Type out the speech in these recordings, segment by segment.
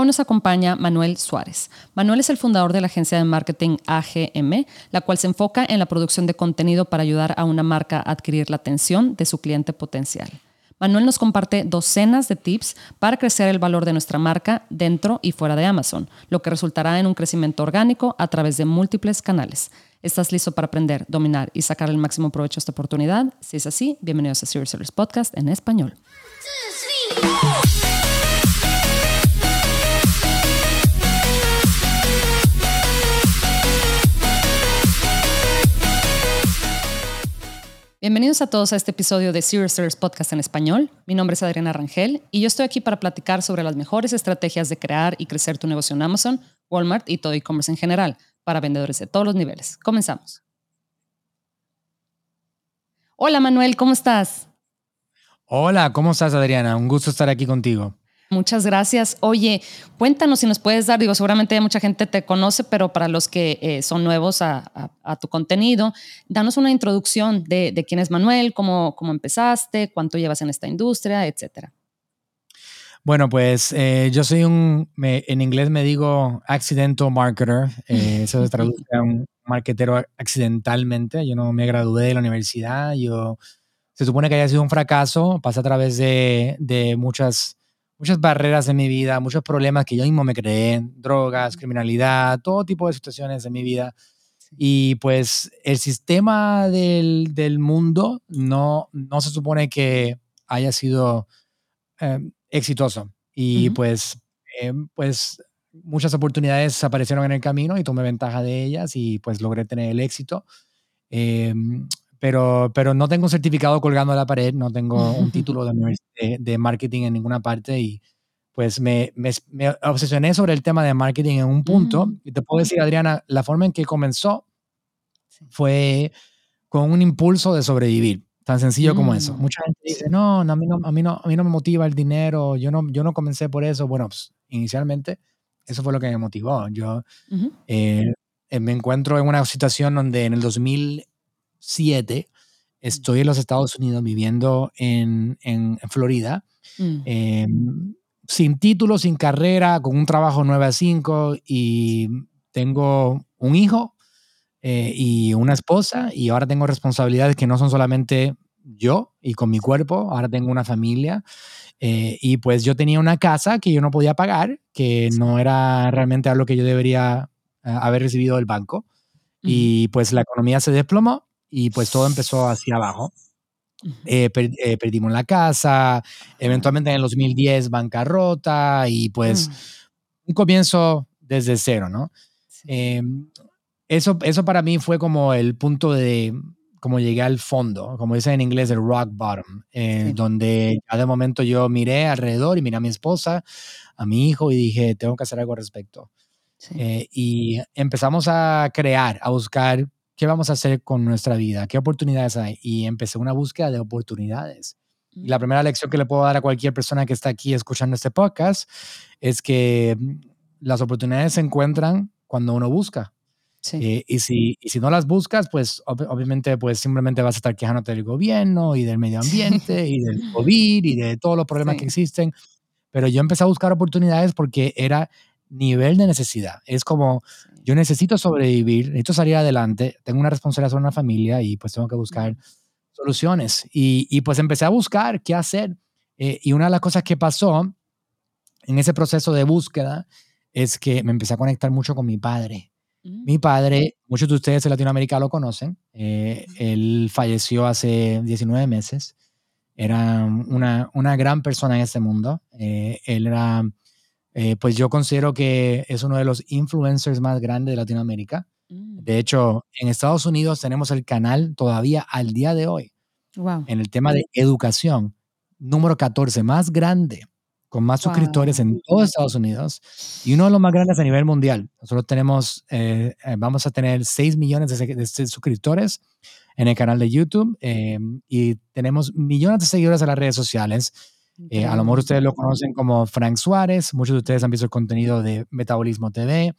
Hoy nos acompaña Manuel Suárez. Manuel es el fundador de la agencia de marketing AGM, la cual se enfoca en la producción de contenido para ayudar a una marca a adquirir la atención de su cliente potencial. Manuel nos comparte docenas de tips para crecer el valor de nuestra marca dentro y fuera de Amazon, lo que resultará en un crecimiento orgánico a través de múltiples canales. ¿Estás listo para aprender, dominar y sacar el máximo provecho a esta oportunidad? Si es así, bienvenidos a Serious Podcast en español. Bienvenidos a todos a este episodio de Serious Sellers Podcast en español. Mi nombre es Adriana Rangel y yo estoy aquí para platicar sobre las mejores estrategias de crear y crecer tu negocio en Amazon, Walmart y todo e-commerce en general para vendedores de todos los niveles. Comenzamos. Hola Manuel, ¿cómo estás? Hola, ¿cómo estás Adriana? Un gusto estar aquí contigo. Muchas gracias. Oye, cuéntanos si nos puedes dar, digo, seguramente mucha gente te conoce, pero para los que eh, son nuevos a, tu contenido, danos una introducción de, quién es Manuel, cómo, cómo empezaste, cuánto llevas en esta industria, etcétera. Bueno, pues eh, yo soy un, en inglés me digo accidental marketer, eh, eso se traduce a un marketero accidentalmente. Yo no me gradué de la universidad, yo se supone que haya sido un fracaso, pasé a través de, de muchas muchas barreras en mi vida, muchos problemas que yo mismo me creé, drogas, criminalidad, todo tipo de situaciones en mi vida. Y pues el sistema del, del mundo no, no se supone que haya sido em, exitoso. Y pues, em, pues muchas oportunidades aparecieron en el camino y tomé ventaja de ellas y pues logré tener el éxito. Em, pero, pero no tengo un certificado colgando a la pared, no tengo un título de, de, marketing en ninguna parte y pues me, me, obsesioné sobre el tema de marketing en un punto. Mm. Y te puedo decir, Adriana, la forma en que comenzó fue con un impulso de sobrevivir. Tan sencillo como eso. Mm. Mucha gente dice, no, no, a, mí no, a, mí no, a mí no me motiva el dinero, yo no, yo no comencé por eso. Bueno, pues, inicialmente eso fue lo que me motivó. Yo eh, eh, me encuentro en una situación donde en el 2000 7, estoy en los Estados Unidos viviendo en, en Florida, mm. em, sin título, sin carrera, con un trabajo 9 a 5 y tengo un hijo eh, y una esposa y ahora tengo responsabilidades que no son solamente yo y con mi cuerpo, ahora tengo una familia. Eh, y pues yo tenía una casa que yo no podía pagar, que no era realmente algo que yo debería eh, haber recibido del banco. Y pues la economía se desplomó y pues todo empezó hacia abajo. Eh, eh, perdimos la casa, eventualmente en el 2010 bancarrota y pues mm. un comienzo desde cero, ¿no? Em, eso, eso para mí fue como el punto de, como llegué al fondo, como dicen en inglés, el rock bottom, eh, donde ya de momento yo miré alrededor y miré a mi esposa, a mi hijo y dije, tengo que hacer algo al respecto. y empezamos a crear, a buscar ¿qué vamos a hacer con nuestra vida? ¿Qué oportunidades hay? Y empecé una búsqueda de oportunidades. Y la mm. primera lección que le puedo dar a cualquier persona que está aquí escuchando este podcast es que mm, las oportunidades se encuentran cuando uno busca. Sí. Eh, y, si, y si no las buscas, pues obviamente pues simplemente vas a estar quejándote del gobierno y del medio ambiente y del COVID y de todos los problemas que existen. Pero yo empecé a buscar oportunidades porque era nivel de necesidad. Es como, yo necesito sobrevivir, necesito salir adelante, tengo una responsabilidad sobre una familia y pues tengo que buscar soluciones. Y, y pues empecé a buscar qué hacer. Eh, y una de las cosas que pasó en ese proceso de búsqueda es que me empecé a conectar mucho con mi padre. Mi mm. padre, muchos de ustedes en Latinoamérica lo conocen, eh, él falleció hace 19 meses, era una, una gran persona en este mundo, eh, él era eh, pues yo considero que es uno de los influencers más grandes de Latinoamérica. Mm. De hecho, en Estados Unidos tenemos el canal todavía al día de hoy, en el tema de educación, número 14, más grande, con más suscriptores en todo Estados Unidos y uno de los más grandes a nivel mundial. Nosotros tenemos, eh, eh, vamos a tener 6 millones de, suscriptores en el canal de YouTube y tenemos millones de seguidores en las redes sociales eh, a lo mejor ustedes lo conocen como Frank Suárez, muchos de ustedes han visto el contenido de Metabolismo TV,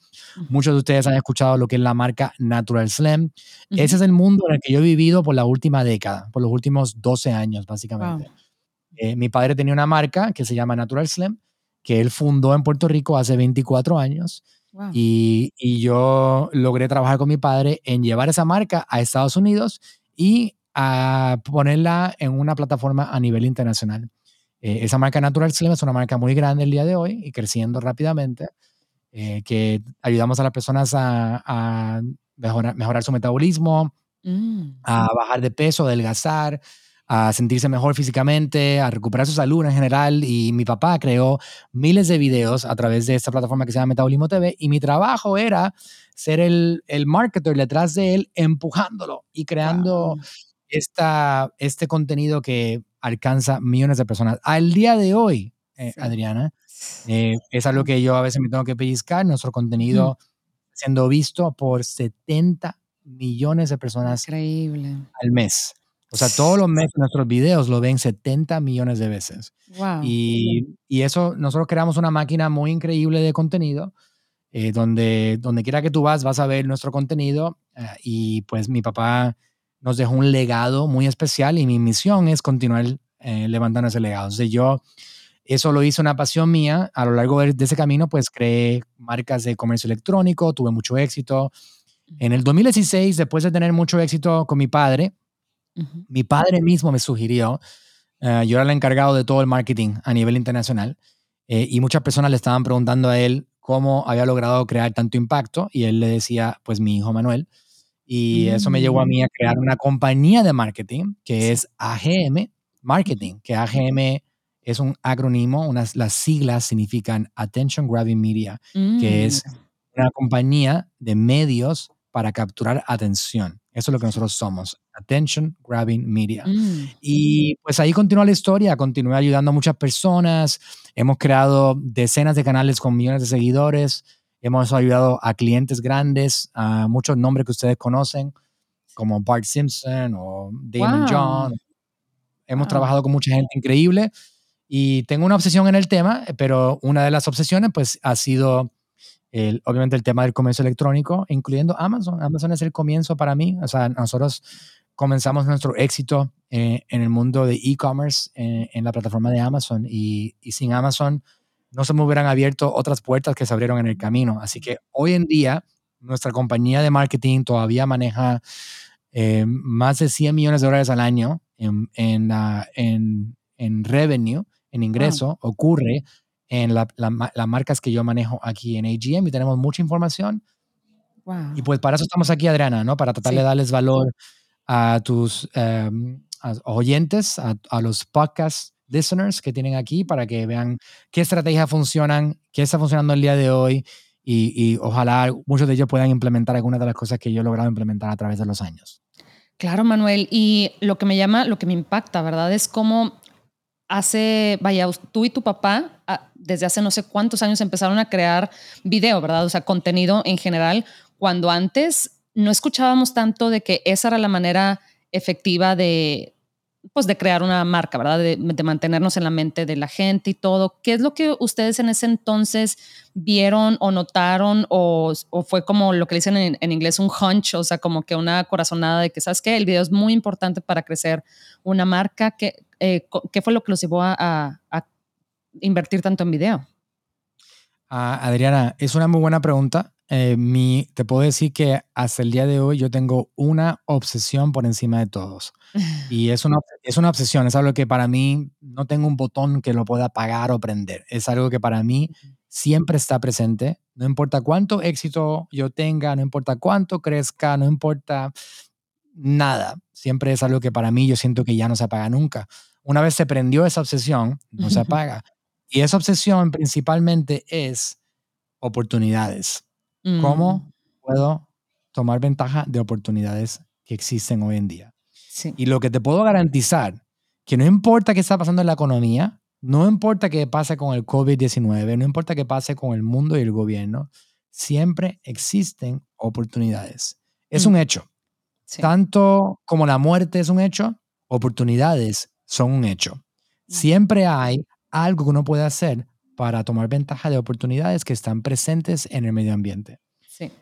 muchos de ustedes han escuchado lo que es la marca Natural Slim. Ese es el mundo en el que yo he vivido por la última década, por los últimos 12 años básicamente. Eh, mi padre tenía una marca que se llama Natural Slim, que él fundó en Puerto Rico hace 24 años. Y, y, yo logré trabajar con mi padre en llevar esa marca a Estados Unidos y a ponerla en una plataforma a nivel internacional. Eh, esa marca Natural Slim es una marca muy grande el día de hoy y creciendo rápidamente, eh, que ayudamos a las personas a, mejorar, mejorar, su metabolismo, mm. a bajar de peso, adelgazar, a sentirse mejor físicamente, a recuperar su salud en general. Y mi papá creó miles de videos a través de esta plataforma que se llama Metabolismo TV. Y mi trabajo era ser el, el marketer detrás de él, empujándolo y creando esta, este contenido que alcanza millones de personas. Al día de hoy, eh, Adriana, eh, es algo que yo a veces me tengo que pellizcar, nuestro contenido siendo visto por 70 millones de personas Increíble. al mes. O sea, todos los meses nuestros videos lo ven 70 millones de veces. Wow. Y, y, eso, nosotros creamos una máquina muy increíble de contenido, eh, donde, donde quiera que tú vas, vas a ver nuestro contenido. y pues mi papá nos dejó un legado muy especial y mi misión es continuar eh, levantando ese legado. Entonces yo, eso lo hice una pasión mía. A lo largo de, ese camino, pues creé marcas de comercio electrónico, tuve mucho éxito. En el 2016, después de tener mucho éxito con mi padre, mi padre mismo me sugirió, eh, yo era el encargado de todo el marketing a nivel internacional, eh, y muchas personas le estaban preguntando a él cómo había logrado crear tanto impacto, y él le decía, pues mi hijo Manuel, y eso me llevó a mí a crear mm. una compañía de marketing que es AGM Marketing, que AGM es un acrónimo, unas, las siglas significan Attention Grabbing Media, que es mm. una compañía de medios para capturar atención. Eso es lo que nosotros somos, Attention Grabbing Media. Mm. Y pues ahí continúa la historia, continúa ayudando a muchas personas, hemos creado decenas de canales con millones de seguidores, Hemos ayudado a clientes grandes, a muchos nombres que ustedes conocen, como Bart Simpson o Damon John. Hemos trabajado con mucha gente increíble y tengo una obsesión en el tema, pero una de las obsesiones pues ha sido el, obviamente el tema del comercio electrónico, incluyendo Amazon. Amazon es el comienzo para mí. O sea, nosotros comenzamos nuestro éxito eh, en el mundo de e-commerce eh, en la plataforma de Amazon y, y sin Amazon no se me hubieran abierto otras puertas que se abrieron en el camino. Así que hoy en día nuestra compañía de marketing todavía maneja eh, más de 100 millones de dólares al año en, en, en, revenue, en ingreso, ocurre en las marcas que yo manejo aquí en AGM y tenemos mucha información. Y pues para eso estamos aquí, Adriana, ¿no? Para tratar de darles valor a tus em, oyentes, a, a los podcasts listeners que tienen aquí para que vean qué estrategias funcionan, qué está funcionando el día de hoy y, ojalá muchos de ellos puedan implementar algunas de las cosas que yo he logrado implementar a través de los años. Claro, Manuel. Y lo que me llama, lo que me impacta, ¿verdad? Es cómo hace, vaya, tú y tu papá ah, desde hace no sé cuántos años empezaron a crear video, ¿verdad? O sea, contenido en general, cuando antes no escuchábamos tanto de que esa era la manera efectiva de, pues de crear una marca, ¿verdad? De, mantenernos en la mente de la gente y todo. ¿Qué es lo que ustedes en ese entonces vieron o notaron o, fue como lo que dicen en, inglés un hunch, o sea, como que una corazonada de que, ¿sabes qué? El video es muy importante para crecer una marca. ¿Qué, eh, ¿qué fue lo que los llevó a, invertir tanto en video? Ah, Adriana, es una muy buena pregunta. Eh, mi, te puedo decir que hasta el día de hoy yo tengo una obsesión por encima de todos. Y es una, es una obsesión, es algo que para mí no tengo un botón que lo pueda apagar o prender. Es algo que para mí siempre está presente. No importa cuánto éxito yo tenga, no importa cuánto crezca, no importa nada. Siempre es algo que para mí yo siento que ya no se apaga nunca. Una vez se prendió esa obsesión, no se apaga. Y esa obsesión principalmente es oportunidades. ¿Cómo mm. puedo tomar ventaja de oportunidades que existen hoy en día? Y lo que te puedo garantizar, que no importa qué está pasando en la economía, no importa qué pase con el COVID-19, no importa qué pase con el mundo y el gobierno, siempre existen oportunidades. Es un mm. hecho. Tanto como la muerte es un hecho, oportunidades son un hecho. Mm. Siempre hay algo que uno puede hacer para tomar ventaja de oportunidades que están presentes en el medio ambiente.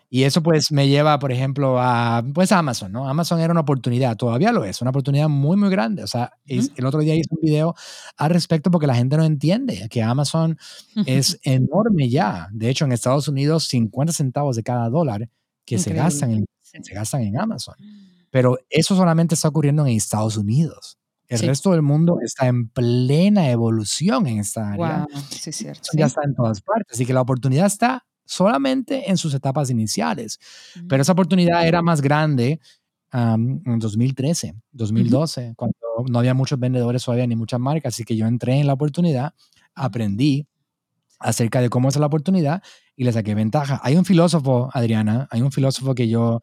Y eso pues me lleva, por ejemplo, a pues Amazon, ¿no? Amazon era una oportunidad, todavía lo es, una oportunidad muy, muy grande. O sea, el otro día hice un video al respecto porque la gente no entiende que Amazon es enorme ya. De hecho, en Estados Unidos, 50 centavos de cada dólar que se gastan, en, se gastan en Amazon. Pero eso solamente está ocurriendo en Estados Unidos. El resto del mundo está en plena evolución en esta área. Wow, sí, cierto. Ya está en todas partes. Así que la oportunidad está solamente en sus etapas iniciales. Pero esa oportunidad era más grande en 2013, 2012, cuando no había muchos vendedores todavía ni muchas marcas. Así que yo entré en la oportunidad, aprendí acerca de cómo es la oportunidad y le saqué ventaja. Hay un filósofo, Adriana, hay un filósofo que yo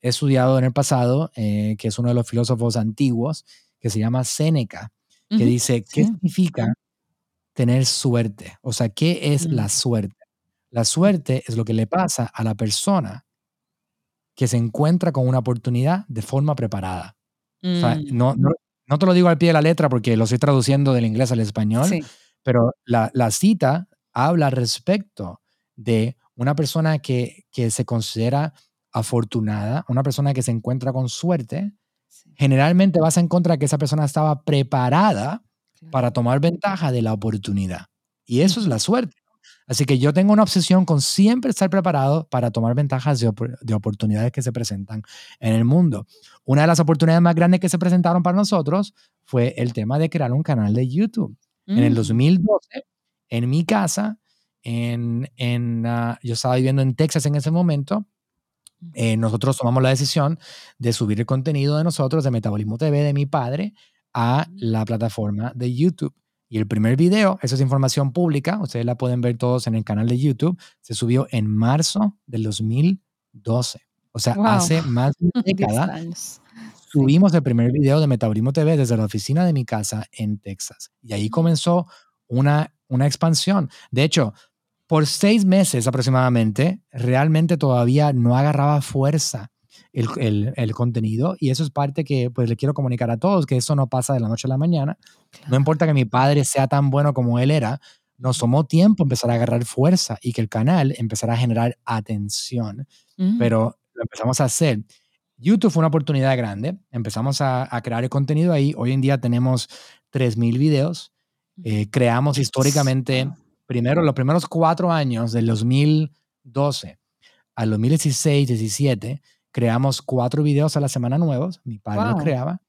he estudiado en el pasado, eh, que es uno de los filósofos antiguos, que se llama Séneca, que dice, ¿qué significa tener suerte? O sea, ¿qué es la mm. suerte? La suerte es lo que le pasa a la persona que se encuentra con una oportunidad de forma preparada. O sea, mm. no, no, te lo digo al pie de la letra porque lo estoy traduciendo del inglés al español, pero la, la, cita habla respecto de una persona que, que se considera afortunada, una persona que se encuentra con suerte, generalmente vas a encontrar que esa persona estaba preparada para tomar ventaja de la oportunidad. Y eso es la suerte. Así que yo tengo una obsesión con siempre estar preparado para tomar ventajas de, oportunidades que se presentan en el mundo. Una de las oportunidades más grandes que se presentaron para nosotros fue el tema de crear un canal de YouTube. En el 2012, mm. en mi casa, en, en ah, yo estaba viviendo en Texas en ese momento, eh, nosotros tomamos la decisión de subir el contenido de nosotros, de Metabolismo TV, de mi padre, a la plataforma de YouTube. Y el primer video, esa es información pública, ustedes la pueden ver todos en el canal de YouTube, se subió en marzo del 2012. O sea, hace más de una década. Subimos el primer video de Metabolismo TV desde la oficina de mi casa en Texas. Y ahí comenzó una, una expansión. De hecho, por seis meses aproximadamente, realmente todavía no agarraba fuerza el, contenido. Y eso es parte que pues le quiero comunicar a todos, que eso no pasa de la noche a la mañana. No importa que mi padre sea tan bueno como él era, nos tomó tiempo empezar a agarrar fuerza y que el canal empezara a generar atención, pero lo empezamos a hacer. YouTube fue una oportunidad grande, empezamos a, crear el contenido ahí, hoy en día tenemos 3.000 videos, eh, creamos históricamente, primero, los primeros cuatro años del 2012 al 2016, 17, creamos cuatro videos a la semana nuevos, mi padre los creaba.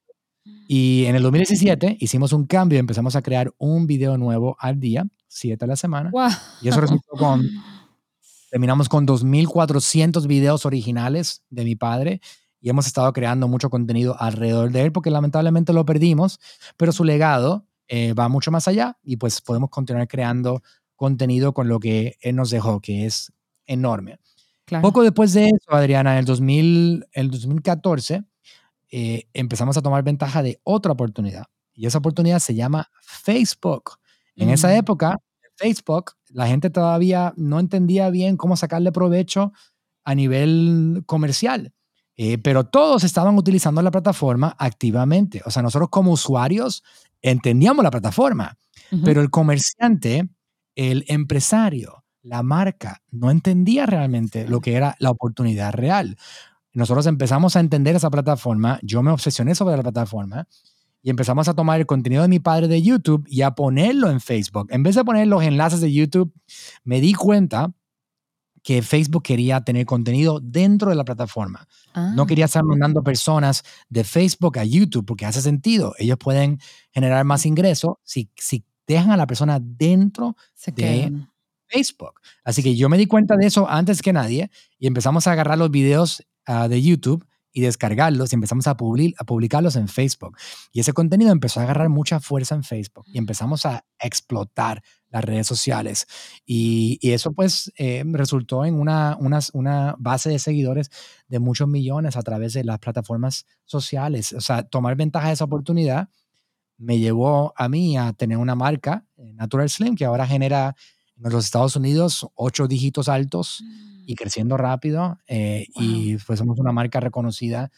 Y en el 2017 hicimos un cambio, empezamos a crear un video nuevo al día, siete a la semana. Y eso resultó con, terminamos con 2.400 videos originales de mi padre y hemos estado creando mucho contenido alrededor de él porque lamentablemente lo perdimos, pero su legado eh, va mucho más allá y pues podemos continuar creando contenido con lo que él nos dejó, que es enorme. Poco después de eso, Adriana, en el, 2000, el 2014, eh, empezamos a tomar ventaja de otra oportunidad. Y esa oportunidad se llama Facebook. En esa mm. época, Facebook, la gente todavía no entendía bien cómo sacarle provecho a nivel comercial. Eh, pero todos estaban utilizando la plataforma activamente. O sea, nosotros como usuarios entendíamos la plataforma, pero el comerciante, el empresario, la marca no entendía realmente lo que era la oportunidad real. Nosotros empezamos a entender esa plataforma, yo me obsesioné sobre la plataforma y empezamos a tomar el contenido de mi padre de YouTube y a ponerlo en Facebook. En vez de poner los enlaces de YouTube, me di cuenta que Facebook quería tener contenido dentro de la plataforma. No quería estar ah. mandando personas de Facebook a YouTube porque hace sentido. Ellos pueden generar más ingresos si, si dejan a la persona dentro de Facebook. Así que yo me di cuenta de eso antes que nadie y empezamos a agarrar los videos ah, de YouTube y descargarlos y empezamos a, a, publicarlos en Facebook. Y ese contenido empezó a agarrar mucha fuerza en Facebook y empezamos a explotar las redes sociales. Y, eso pues eh, resultó en una, una, una, base de seguidores de muchos millones a través de las plataformas sociales. O sea, tomar ventaja de esa oportunidad me llevó a mí a tener una marca, eh, Natural Slim, que ahora genera en los Estados Unidos, ocho dígitos altos y mm. creciendo rápido. Eh, y pues somos una marca reconocida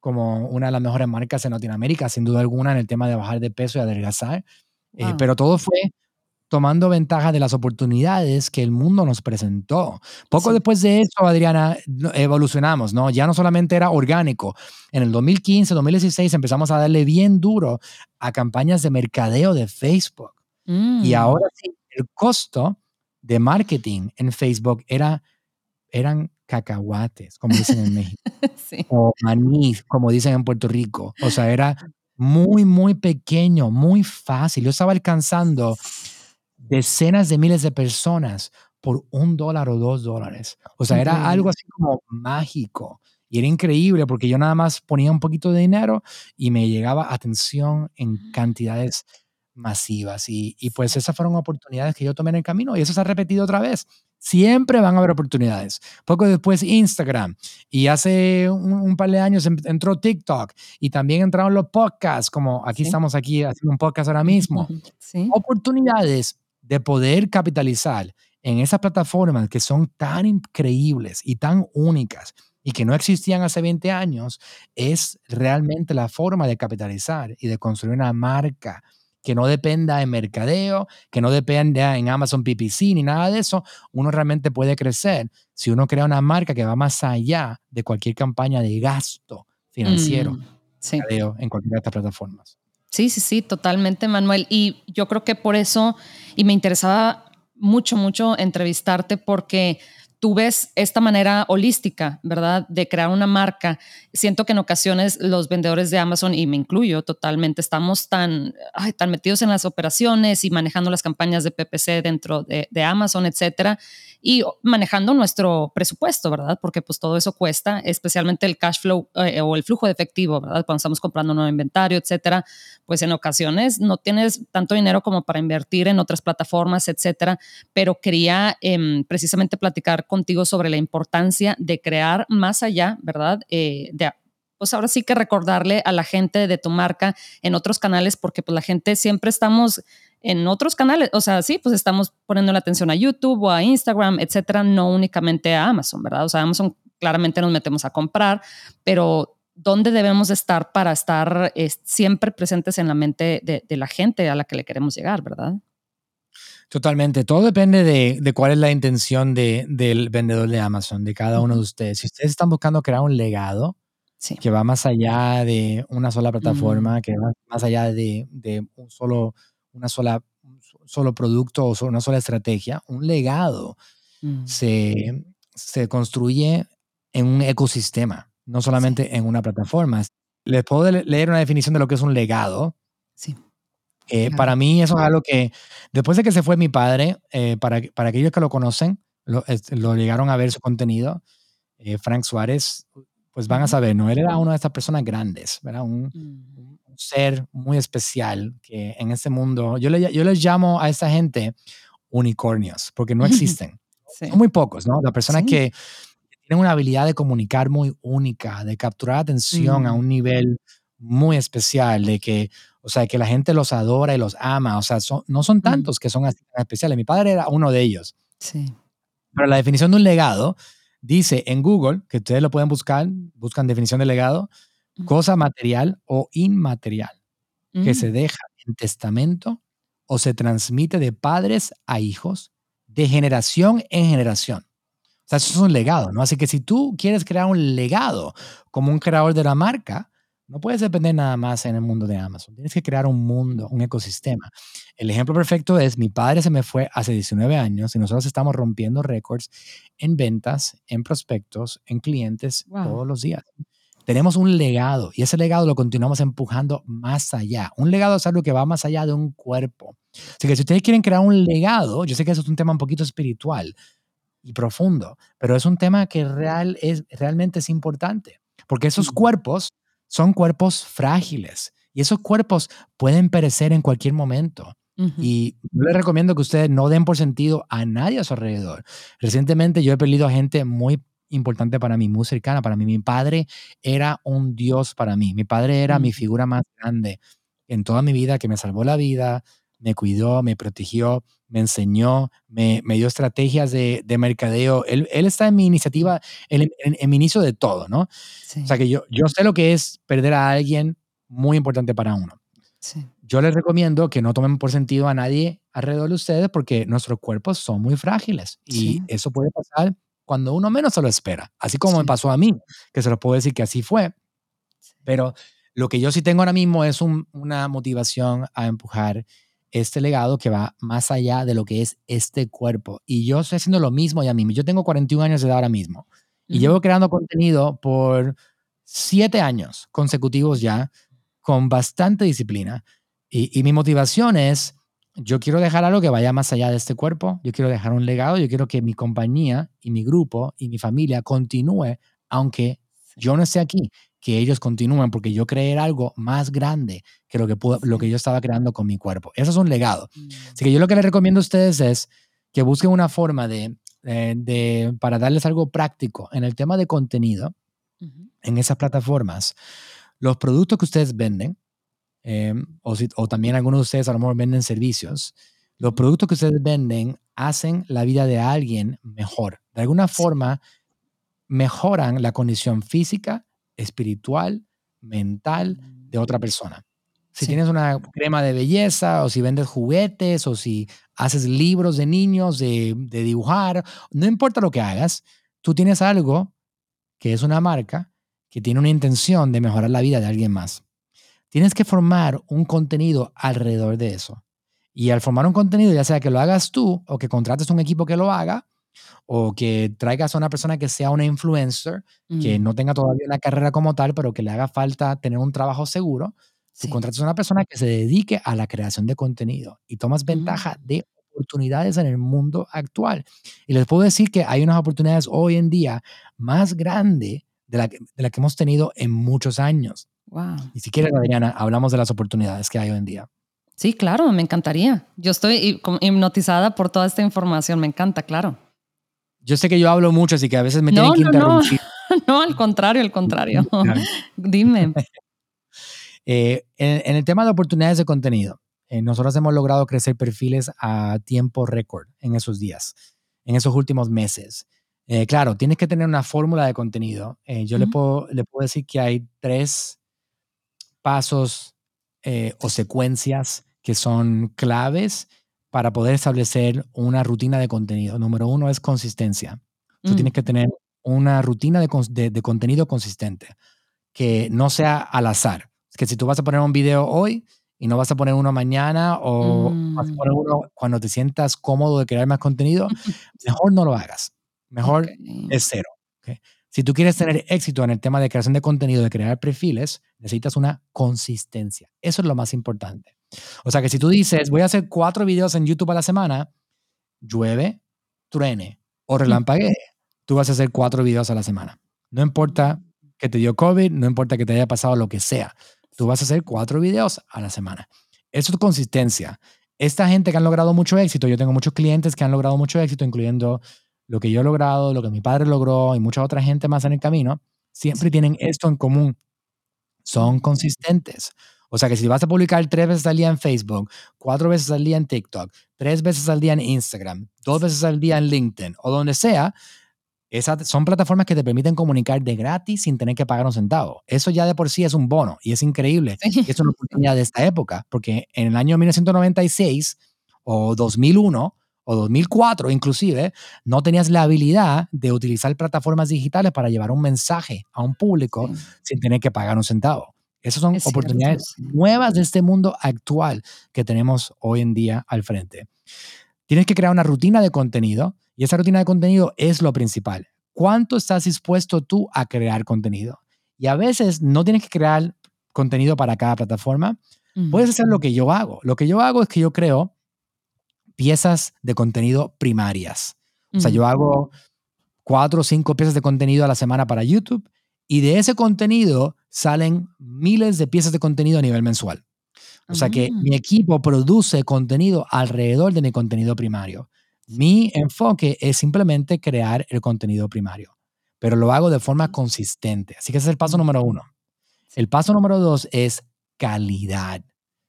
como una de las mejores marcas en Latinoamérica, sin duda alguna, en el tema de bajar de peso y adelgazar. Eh, pero todo fue, tomando ventaja de las oportunidades que el mundo nos presentó. Poco después de eso, Adriana, evolucionamos, ¿no? Ya no solamente era orgánico. En el 2015, 2016 empezamos a darle bien duro a campañas de mercadeo de Facebook. Y mm. ahora sí, el costo de marketing en Facebook era, eran cacahuates, como dicen en México, o maní, como dicen en Puerto Rico. O sea, era muy, muy pequeño, muy fácil. Yo estaba alcanzando decenas de miles de personas por un dólar o dos dólares. O sea, era algo así como mágico. Y era increíble porque yo nada más ponía un poquito de dinero y me llegaba atención en cantidades masivas. Y, pues esas fueron oportunidades que yo tomé en el camino y eso se ha repetido otra vez. Siempre van a haber oportunidades. Poco después Instagram y hace un, par de años entró TikTok y también entraron los podcasts, como aquí estamos aquí haciendo un podcast ahora mismo. Oportunidades de poder capitalizar en esas plataformas que son tan increíbles y tan únicas y que no existían hace 20 años, es realmente la forma de capitalizar y de construir una marca que no dependa en mercadeo, que no dependa en Amazon PPC ni nada de eso. Uno realmente puede crecer si uno crea una marca que va más allá de cualquier campaña de gasto financiero mm, en cualquiera de estas plataformas. Sí, sí, sí, totalmente, Manuel. Y yo creo que por eso, y me interesaba mucho, mucho entrevistarte porque tú ves esta manera holística, ¿verdad? De crear una marca. Siento que en ocasiones los vendedores de Amazon, y me incluyo totalmente, estamos tan, tan metidos en las operaciones y manejando las campañas de PPC dentro de, de Amazon, etcétera, y manejando nuestro presupuesto, ¿verdad? Porque pues todo eso cuesta, especialmente el cash flow eh, o el flujo de efectivo, ¿verdad? Cuando estamos comprando nuevo inventario, etcétera, pues en ocasiones no tienes tanto dinero como para invertir en otras plataformas, etcétera, pero quería em, precisamente platicar contigo sobre la importancia de crear más allá, ¿verdad? Eh, pues ahora sí que recordarle a la gente de tu marca en otros canales, porque pues la gente siempre estamos en otros canales, o sea, sí, pues estamos poniendo la atención a YouTube o a Instagram, etcétera, no únicamente a Amazon, ¿verdad? O sea, Amazon claramente nos metemos a comprar, pero ¿dónde debemos estar para estar eh, siempre presentes en la mente de, la gente a la que le queremos llegar, ¿verdad? Totalmente. Todo depende de, cuál es la intención del vendedor de Amazon, de cada uno de ustedes. Si ustedes están buscando crear un legado que va más allá de una sola plataforma, que va más allá de, de un solo una sola, un solo producto o una sola estrategia, un legado mm. se, se, construye en un ecosistema, no solamente en una plataforma. Les puedo leer una definición de lo que es un legado. Sí. Eh, para mí eso es algo que, después de que se fue mi padre, eh, para, para aquellos que lo conocen, lo, lo llegaron a ver su contenido, eh, Frank Suárez, pues van a saber, ¿no? Él era una de estas personas grandes, ¿verdad? Un, mm ser muy especial que en este mundo, yo, le, yo les llamo a esta gente unicornios, porque no existen. Son muy pocos, ¿no? Las personas que tienen una habilidad de comunicar muy única, de capturar atención a mm. un nivel muy especial, de que, o sea, que la gente los adora y los ama, o sea, no son mm. tantos que son así especiales. Mi padre era uno de ellos. Sí. Pero la definición de un legado dice en Google, que ustedes lo pueden buscar, buscan definición de legado, cosa material o inmaterial que se mm. deja en testamento o se transmite de padres a hijos, de generación en generación. O sea, eso es un legado, ¿no? Así que si tú quieres crear un legado como un creador de la marca, no puedes depender nada más en el mundo de Amazon. Tienes que crear un mundo, un ecosistema. El ejemplo perfecto es, mi padre se me fue hace 19 años y nosotros estamos rompiendo récords en ventas, en prospectos, en clientes todos los días tenemos un legado y ese legado lo continuamos empujando más allá. Un legado es algo que va más allá de un cuerpo. Así que si ustedes quieren crear un legado, yo sé que eso es un tema un poquito espiritual y profundo, pero es un tema que real es, realmente es importante, porque esos cuerpos son cuerpos frágiles y esos cuerpos pueden perecer en cualquier momento. Y yo les recomiendo que ustedes no den por sentido a nadie a su alrededor. Recientemente yo he perdido a gente muy importante para mí, muy cercana para mí. Mi padre era un Dios para mí. Mi padre era mi figura más grande en toda mi vida, que me salvó la vida, me cuidó, me protegió, me enseñó, me, me dio estrategias de, de mercadeo. Él, él, está en mi iniciativa, en, en, mi inicio de todo, ¿no? O sea que yo, yo sé lo que es perder a alguien muy importante para uno. Sí. yo les recomiendo que no tomen por sentido a nadie alrededor de ustedes porque nuestros cuerpos son muy frágiles y eso puede pasar cuando uno menos se lo espera, así como me pasó a mí, que se lo puedo decir que así fue. Pero lo que yo sí tengo ahora mismo es una motivación a empujar este legado que va más allá de lo que es este cuerpo. Y yo estoy haciendo lo mismo ya mismo. Yo tengo 41 años de edad ahora mismo y llevo creando contenido por siete años consecutivos ya, con bastante disciplina. Y, mi motivación es, yo quiero dejar algo que vaya más allá de este cuerpo, yo quiero dejar un legado, yo quiero que mi compañía y mi grupo y mi familia continúe, aunque yo no esté aquí, que ellos continúen, porque yo creer algo más grande que lo que, lo que yo estaba creando con mi cuerpo. Eso es un legado. Así que yo lo que les recomiendo a ustedes es que busquen una forma de, eh, de para darles algo práctico en el tema de contenido en esas plataformas. Los productos que ustedes venden, Em, o, o, también algunos de ustedes a lo mejor venden servicios, los productos que ustedes venden hacen la vida de alguien mejor. De alguna forma, mejoran la condición física, espiritual, mental de otra persona. Si tienes una crema de belleza o si vendes juguetes o si haces libros de niños de, de dibujar, no importa lo que hagas, tú tienes algo que es una marca que tiene una intención de mejorar la vida de alguien más. Tienes que formar un contenido alrededor de eso. Y al formar un contenido, ya sea que lo hagas tú o que contrates un equipo que lo haga, o que traigas a una persona que sea una influencer, que no tenga todavía una carrera como tal, pero que le haga falta tener un trabajo seguro, tú contratas a una persona que se dedique a la creación de contenido y tomas ventaja mm. de oportunidades en el mundo actual. Y les puedo decir que hay unas oportunidades hoy en día más grandes de la, de la que hemos tenido en muchos años. Y si quieres, Adriana, hablamos de las oportunidades que hay hoy en día. Sí, claro, me encantaría. Yo estoy hipnotizada por toda esta información, me encanta, claro. Yo sé que yo hablo mucho, así que a veces me tienen que interrumpir. No. no, al contrario, al contrario. Dime. Eh, en, el tema de oportunidades de contenido, eh, nosotros hemos logrado crecer perfiles a tiempo récord en esos días, en esos últimos meses. Eh, claro, tienes que tener una fórmula de contenido. yo le, puedo, le puedo decir que hay tres pasos eh, o secuencias que son claves para poder establecer una rutina de contenido. Número uno es consistencia. Tú tienes mm. que tener una rutina de, de, contenido consistente, que no sea al azar. Es que si tú vas a poner un video hoy y no vas a poner uno mañana o vas a poner mm. uno cuando te sientas cómodo de crear más contenido, mejor no lo hagas. Mejor es cero. Si tú quieres tener éxito en el tema de creación de contenido, de crear perfiles, necesitas una consistencia. Eso es lo más importante. O sea que si tú dices, voy a hacer cuatro videos en YouTube a la semana, llueve, truene o relampaguee, tú vas a hacer cuatro videos a la semana. No importa que te dio COVID, no importa que te haya pasado lo que sea, tú vas a hacer cuatro videos a la semana. Eso es consistencia. Esta gente que han logrado mucho éxito, yo tengo muchos clientes que han logrado mucho éxito, incluyendo lo que yo he logrado, lo que mi padre logró y mucha otra gente más en el camino, siempre tienen esto en común. Son consistentes. O sea que si vas a publicar tres veces al día en Facebook, cuatro veces al día en TikTok, tres veces al día en Instagram, dos veces al día en LinkedIn o donde sea, esas son plataformas que te permiten comunicar de gratis sin tener que pagar un centavo. Eso ya de por sí es un bono y es increíble. Y es una oportunidad de esta época, porque en el año 1996 o 2001, o 2004 inclusive, no tenías la habilidad de utilizar plataformas digitales para llevar un mensaje a un público sin tener que pagar un centavo. Esas son oportunidades nuevas de este mundo actual que tenemos hoy en día al frente. Tienes que crear una rutina de contenido y esa rutina de contenido es lo principal. ¿Cuánto estás dispuesto tú a crear contenido? Y a veces no tienes que crear contenido para cada plataforma. Puedes hacer lo que yo hago. Lo que yo hago es que yo creo piezas de contenido primarias. O sea, yo hago cuatro o cinco piezas de contenido a la semana para YouTube y de ese contenido salen miles de piezas de contenido a nivel mensual. O sea que mi ah. equipo produce contenido alrededor de mi contenido primario. Mi enfoque es simplemente crear el contenido primario, pero lo hago de forma consistente. Así que ese es el paso número uno. El paso número dos es calidad.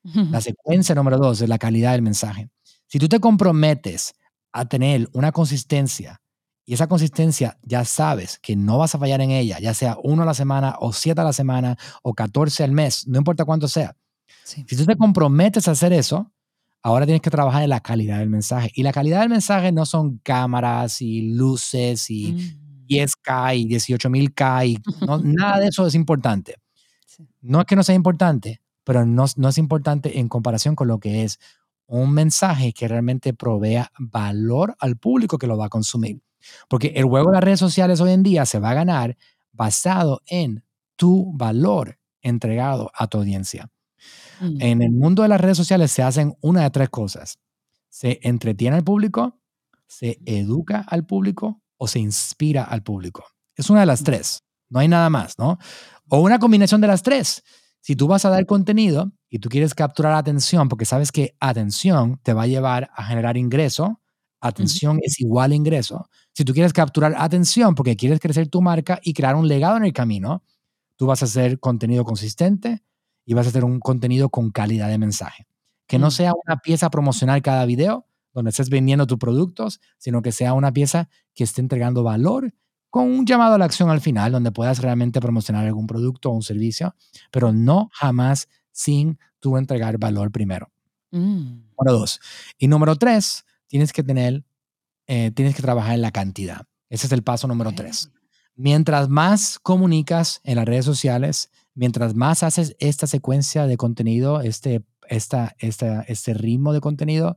La secuencia número dos es la calidad del mensaje. Si tú te comprometes a tener una consistencia y esa consistencia ya sabes que no vas a fallar en ella, ya sea uno a la semana o siete a la semana o catorce al mes, no importa cuánto sea, Si tú te comprometes a hacer eso, ahora tienes que trabajar en la calidad del mensaje. Y la calidad del mensaje no son cámaras y luces y 10K y 18.000K y no, nada de eso es importante. No es que no sea importante, pero no, no es importante en comparación con lo que es un mensaje que realmente provea valor al público que lo va a consumir. Porque el juego de las redes sociales hoy en día se va a ganar basado en tu valor entregado a tu audiencia. Mm. En el mundo de las redes sociales se hacen una de tres cosas. Se entretiene al público, se educa al público o se inspira al público. Es una de las mm. tres. No hay nada más, ¿no? O una combinación de las tres. Si tú vas a dar contenido y tú quieres capturar atención, porque sabes que atención te va a llevar a generar ingreso, atención es igual a ingreso. Si tú quieres capturar atención porque quieres crecer tu marca y crear un legado en el camino, tú vas a hacer contenido consistente y vas a hacer un contenido con calidad de mensaje. Que no mm. sea una pieza promocional cada video donde estés vendiendo tus productos, sino que sea una pieza que esté entregando valor con un llamado a la acción al final, donde puedas realmente promocionar algún producto o un servicio, pero no jamás sin tú entregar valor primero. Mm. Número dos. Y número tres, tienes que tener, eh, tienes que trabajar en la cantidad. Ese es el paso número tres. Mientras más comunicas en las redes sociales, mientras más haces esta secuencia de contenido, este, esta, esta, este ritmo de contenido,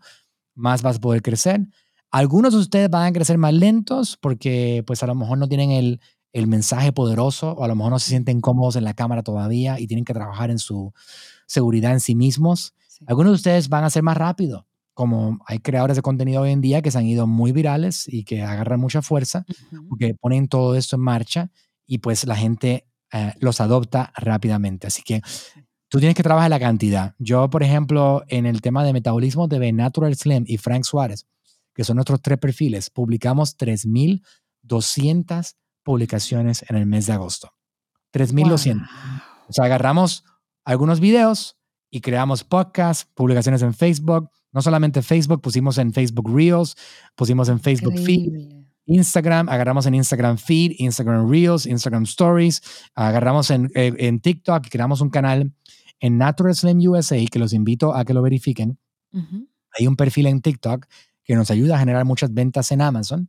más vas a poder crecer algunos de ustedes van a crecer más lentos porque pues a lo mejor no tienen el, el mensaje poderoso o a lo mejor no se sienten cómodos en la cámara todavía y tienen que trabajar en su seguridad en sí mismos. Algunos de ustedes van a ser más rápido, como hay creadores de contenido hoy en día que se han ido muy virales y que agarran mucha fuerza porque ponen todo esto en marcha y pues la gente eh, los adopta rápidamente. Así que tú tienes que trabajar la cantidad. Yo, por ejemplo, en el tema de metabolismo de Natural Slim y Frank Suárez, que son nuestros tres perfiles, publicamos 3.200 publicaciones en el mes de agosto. 3.200. O sea, agarramos algunos videos y creamos podcasts, publicaciones en Facebook. No solamente Facebook, pusimos en Facebook Reels, pusimos en Facebook Feed. Instagram, agarramos en Instagram Feed, Instagram Reels, Instagram Stories, agarramos en, eh, en TikTok y creamos un canal en Natural Slim USA que los invito a que lo verifiquen. Hay un perfil en TikTok que nos ayuda a generar muchas ventas en Amazon,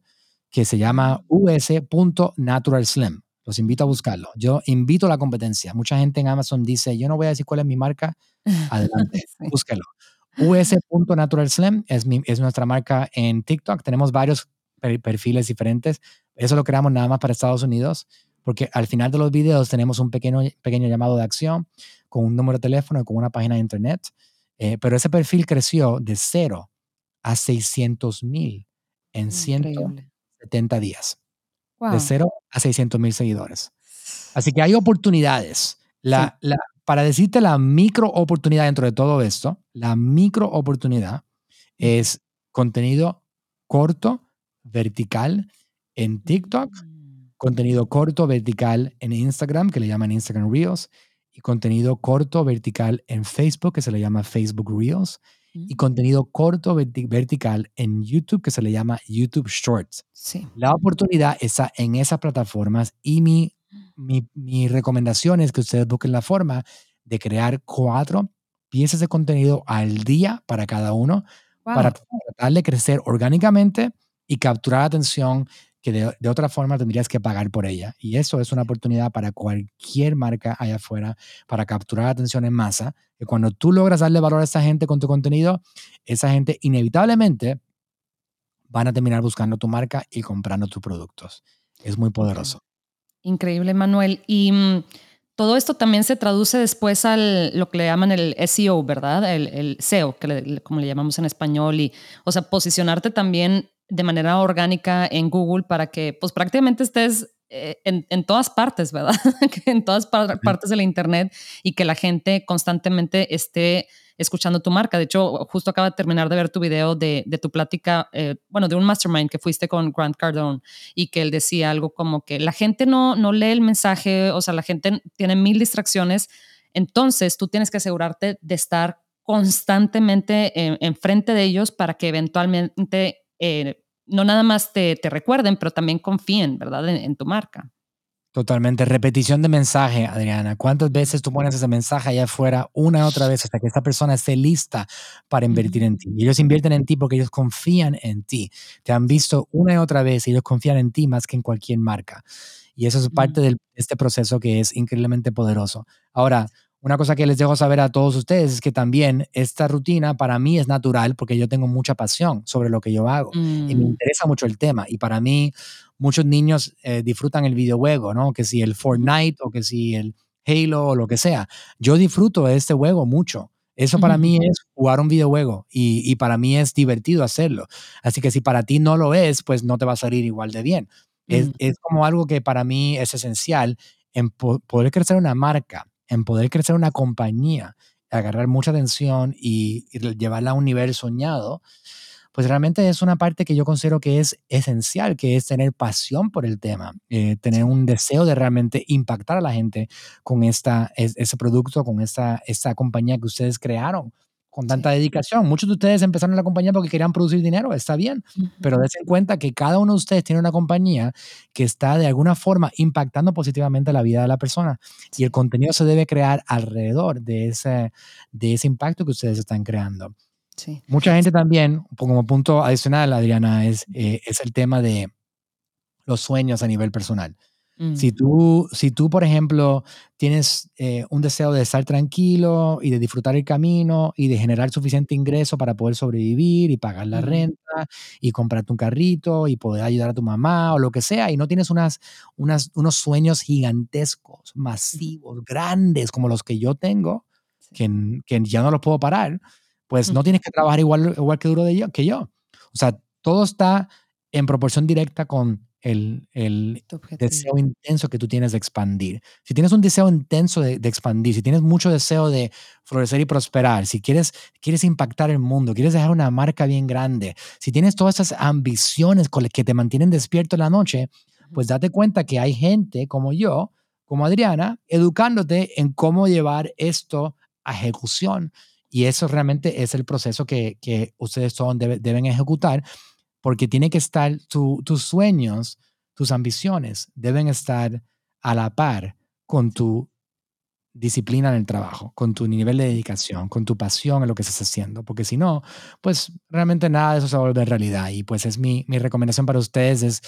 que se llama us.naturalslim. Los invito a buscarlo. Yo invito a la competencia. Mucha gente en Amazon dice, yo no voy a decir cuál es mi marca. Adelante, búsquelo. us.naturalslim es, es nuestra marca en TikTok. Tenemos varios perfiles diferentes. Eso lo creamos nada más para Estados Unidos, porque al final de los videos tenemos un pequeño, pequeño llamado de acción con un número de teléfono y con una página de internet. Eh, pero ese perfil creció de cero a 600 mil en 170 días. De cero a 600 mil seguidores. Así que hay oportunidades. La, la, para decirte la micro oportunidad dentro de todo esto, la micro oportunidad es contenido corto, vertical en TikTok, mm. contenido corto, vertical en Instagram, que le llaman Instagram Reels, y contenido corto, vertical en Facebook, que se le llama Facebook Reels, y contenido corto vertical en YouTube que se le llama YouTube Shorts. Sí. La oportunidad está en esas plataformas y mi, mi, mi recomendación es que ustedes busquen la forma de crear cuatro piezas de contenido al día para cada uno para tratar de crecer orgánicamente y capturar atención que de, otra forma tendrías que pagar por ella. Y eso es una oportunidad para cualquier marca allá afuera para capturar atención en masa. Que cuando tú logras darle valor a esa gente con tu contenido, esa gente inevitablemente van a terminar buscando tu marca y comprando tus productos. Es muy poderoso. Increíble, Manuel. Y mm, todo esto también se traduce después al lo que le llaman el SEO, ¿verdad? El, SEO, que como le llamamos en español. Y, o sea, posicionarte también de manera orgánica en Google para que pues prácticamente estés eh, en, en, todas partes, ¿verdad? en todas partes de la Internet y que la gente constantemente esté escuchando tu marca. De hecho, justo acaba de terminar de ver tu video de, de tu plática, eh, bueno, de un mastermind que fuiste con Grant Cardone y que él decía algo como que la gente no, no lee el mensaje, o sea, la gente tiene mil distracciones, entonces tú tienes que asegurarte de estar constantemente enfrente de ellos para que eventualmente eh, no nada más te, recuerden, pero también confíen, ¿verdad?, en, tu marca. Totalmente. Repetición de mensaje, Adriana. ¿Cuántas veces tú pones ese mensaje allá afuera una y otra vez hasta que esta persona esté lista para invertir en ti? Y ellos invierten en ti porque ellos confían en ti. Te han visto una y otra vez y ellos confían en ti más que en cualquier marca. Y eso es parte de este proceso que es increíblemente poderoso. Ahora, una cosa que les dejo saber a todos ustedes es que también esta rutina para mí es natural porque yo tengo mucha pasión sobre lo que yo hago y me mm. interesa mucho el tema. Y para mí, muchos niños eh, disfrutan el videojuego, ¿no? Que si el Fortnite o que si el Halo o lo que sea. Yo disfruto de este juego mucho. Eso para mí es jugar un videojuego y, y, para mí es divertido hacerlo. Así que si para ti no lo es, pues no te va a salir igual de bien. Es, mm. es, como algo que para mí es esencial en poder crecer una marca en poder crecer una compañía, agarrar mucha atención y, llevarla a un nivel soñado, pues realmente es una parte que yo considero que es esencial, que es tener pasión por el tema, eh, tener un deseo de realmente impactar a la gente con esta, ese producto, con esta, esta compañía que ustedes crearon con tanta dedicación. Muchos de ustedes empezaron la compañía porque querían producir dinero, está bien, pero des en cuenta que cada uno de ustedes tiene una compañía que está de alguna forma impactando positivamente la vida de la persona y el contenido se debe crear alrededor de ese, de ese impacto que ustedes están creando. Sí. Mucha gente también, como punto adicional, Adriana, es, eh, es el tema de los sueños a nivel personal. Si, mm. tú, si tú, por ejemplo, tienes eh, un deseo de estar tranquilo y de disfrutar el camino y de generar suficiente ingreso para poder sobrevivir y pagar la renta y comprarte un carrito y poder ayudar a tu mamá o lo que sea, y no tienes unas, unas, unos sueños gigantescos, masivos, grandes como los que yo tengo, que, que ya no los puedo parar, pues no tienes que trabajar igual, igual que duro de yo, que yo. O sea, todo está en proporción directa con el, el deseo intenso que tú tienes de expandir. Si tienes un deseo intenso de, expandir, si tienes mucho deseo de florecer y prosperar, si quieres, quieres impactar el mundo, quieres dejar una marca bien grande, si tienes todas esas ambiciones que te mantienen despierto en la noche, pues date cuenta que hay gente como yo, como Adriana, educándote en cómo llevar esto a ejecución. Y eso realmente es el proceso que, que ustedes todos deben ejecutar porque tiene que estar tus sueños, tus ambiciones deben estar a la par con tu disciplina en el trabajo, con tu nivel de dedicación, con tu pasión en lo que estás haciendo, porque si no, pues realmente nada de eso se vuelve realidad. Y pues es mi, mi recomendación para ustedes es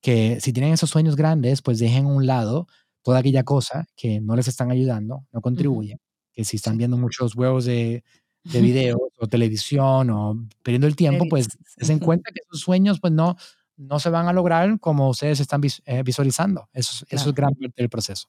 que si tienen esos sueños grandes, pues dejen a un lado toda aquella cosa que no les están ayudando, no contribuye, que si están viendo muchos huevos de de videos o televisión o perdiendo el tiempo, pues se en cuenta que sus sueños pues no, no se van a lograr como ustedes están eh, visualizando. Eso, eso es gran parte del proceso.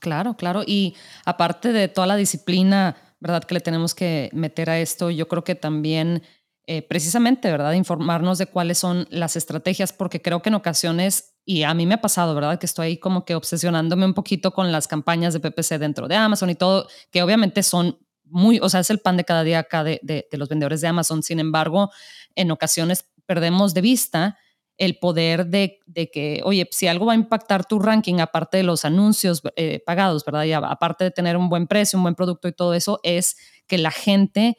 Claro, claro. Y aparte de toda la disciplina, ¿verdad? Que le tenemos que meter a esto, yo creo que también eh, precisamente, ¿verdad? Informarnos de cuáles son las estrategias, porque creo que en ocasiones, y a mí me ha pasado, ¿verdad? Que estoy ahí como que obsesionándome un poquito con las campañas de PPC dentro de Amazon y todo, que obviamente son muy, o sea, es el pan de cada día acá de, de, los vendedores de Amazon. Sin embargo, en ocasiones perdemos de vista el poder de, de, que, oye, si algo va a impactar tu ranking, aparte de los anuncios eh, pagados, ¿verdad? Y aparte de tener un buen precio, un buen producto y todo eso, es que la gente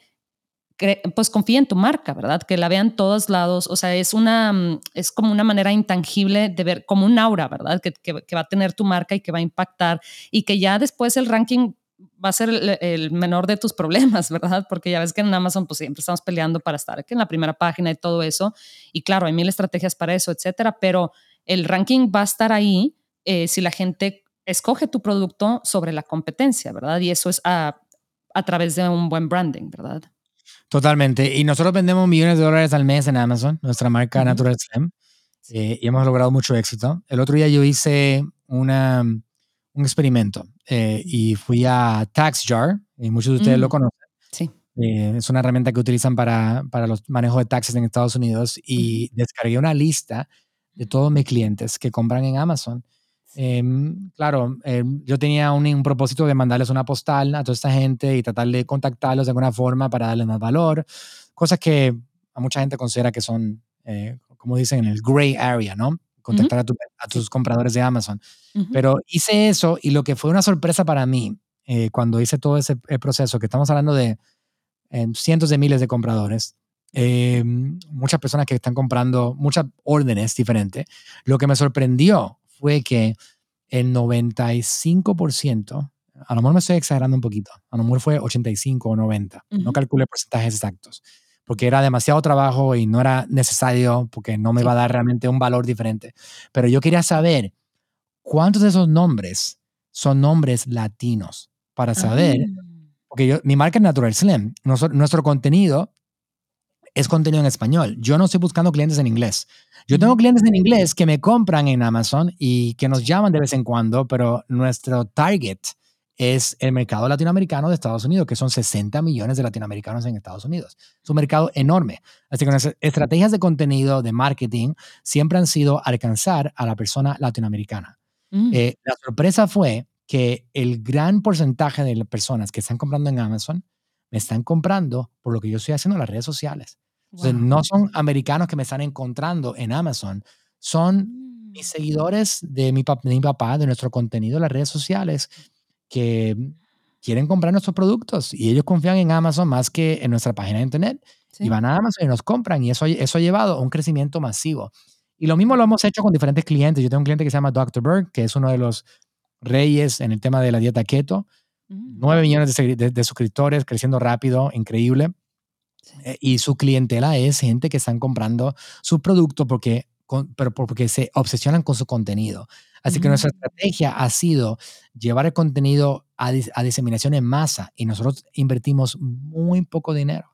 pues confíe en tu marca, ¿verdad? Que la vean todos lados. O sea, es una, mm, es como una manera intangible de ver, como un aura, ¿verdad? Que, que, que va a tener tu marca y que va a impactar y que ya después el ranking va a ser el, menor de tus problemas, ¿verdad? Porque ya ves que en Amazon pues siempre estamos peleando para estar aquí en la primera página y todo eso. Y claro, hay mil estrategias para eso, etcétera, pero el ranking va a estar ahí eh, si la gente escoge tu producto sobre la competencia, ¿verdad? Y eso es a, a través de un buen branding, ¿verdad? Totalmente. Y nosotros vendemos millones de dólares al mes en Amazon, nuestra marca Natural Slim, eh, y hemos logrado mucho éxito. El otro día yo hice una un experimento eh, y fui a TaxJar, y muchos de ustedes lo mm, conocen. Sí. Eh, es una herramienta que utilizan para, para los manejos de taxes en Estados Unidos y descargué una lista de todos mis clientes que compran en Amazon. Em, claro, em, yo tenía un, un, propósito de mandarles una postal a toda esta gente y tratar de contactarlos de alguna forma para darles más valor, cosas que a mucha gente considera que son, eh, como dicen, en el gray area, ¿no? Contactar a, a, tus compradores de Amazon. Pero hice eso y lo que fue una sorpresa para mí eh, cuando hice todo ese eh, proceso, que estamos hablando de eh, cientos de miles de compradores, muchas personas que están comprando muchas órdenes diferentes, lo que me sorprendió fue que el 95%, a lo mejor me estoy exagerando un poquito, a lo mejor fue 85 o 90, no calculé porcentajes exactos, porque era demasiado trabajo y no era necesario porque no me va a dar realmente un valor diferente. Pero yo quería saber cuántos de esos nombres son nombres latinos para saber, ah. porque yo, mi marca es Natural Slim, nuestro contenido es contenido en español. Yo no estoy buscando clientes en inglés. Yo tengo clientes en inglés que me compran en Amazon y que nos llaman de vez en cuando, pero nuestro target es el mercado latinoamericano de Estados Unidos, que son 60 millones de latinoamericanos en Estados Unidos. Es un mercado enorme. Así que nuestras estrategias de contenido, de marketing, siempre han sido alcanzar a la persona latinoamericana. Mm. Eh, la sorpresa fue que el gran porcentaje de las personas que están comprando en Amazon me están comprando por lo que yo estoy haciendo en las redes sociales. no son americanos que me están encontrando en Amazon, son mis mm. seguidores de mi, de mi papá, de nuestro contenido en las redes sociales, que quieren comprar nuestros productos y ellos confían en Amazon más que en nuestra página de internet. Y van a Amazon y nos compran y eso, eso ha llevado a un crecimiento masivo. Y lo mismo lo hemos hecho con diferentes clientes. Yo tengo un cliente que se llama Dr. Berg, que es uno de los reyes en el tema de la dieta keto. 9 millones de, suscriptores, creciendo rápido, increíble. Eh, y su clientela es gente que están comprando su producto porque, pero porque se obsesionan con su contenido. Así que nuestra mm. estrategia ha sido llevar el contenido a, diseminación en masa y nosotros invertimos muy poco dinero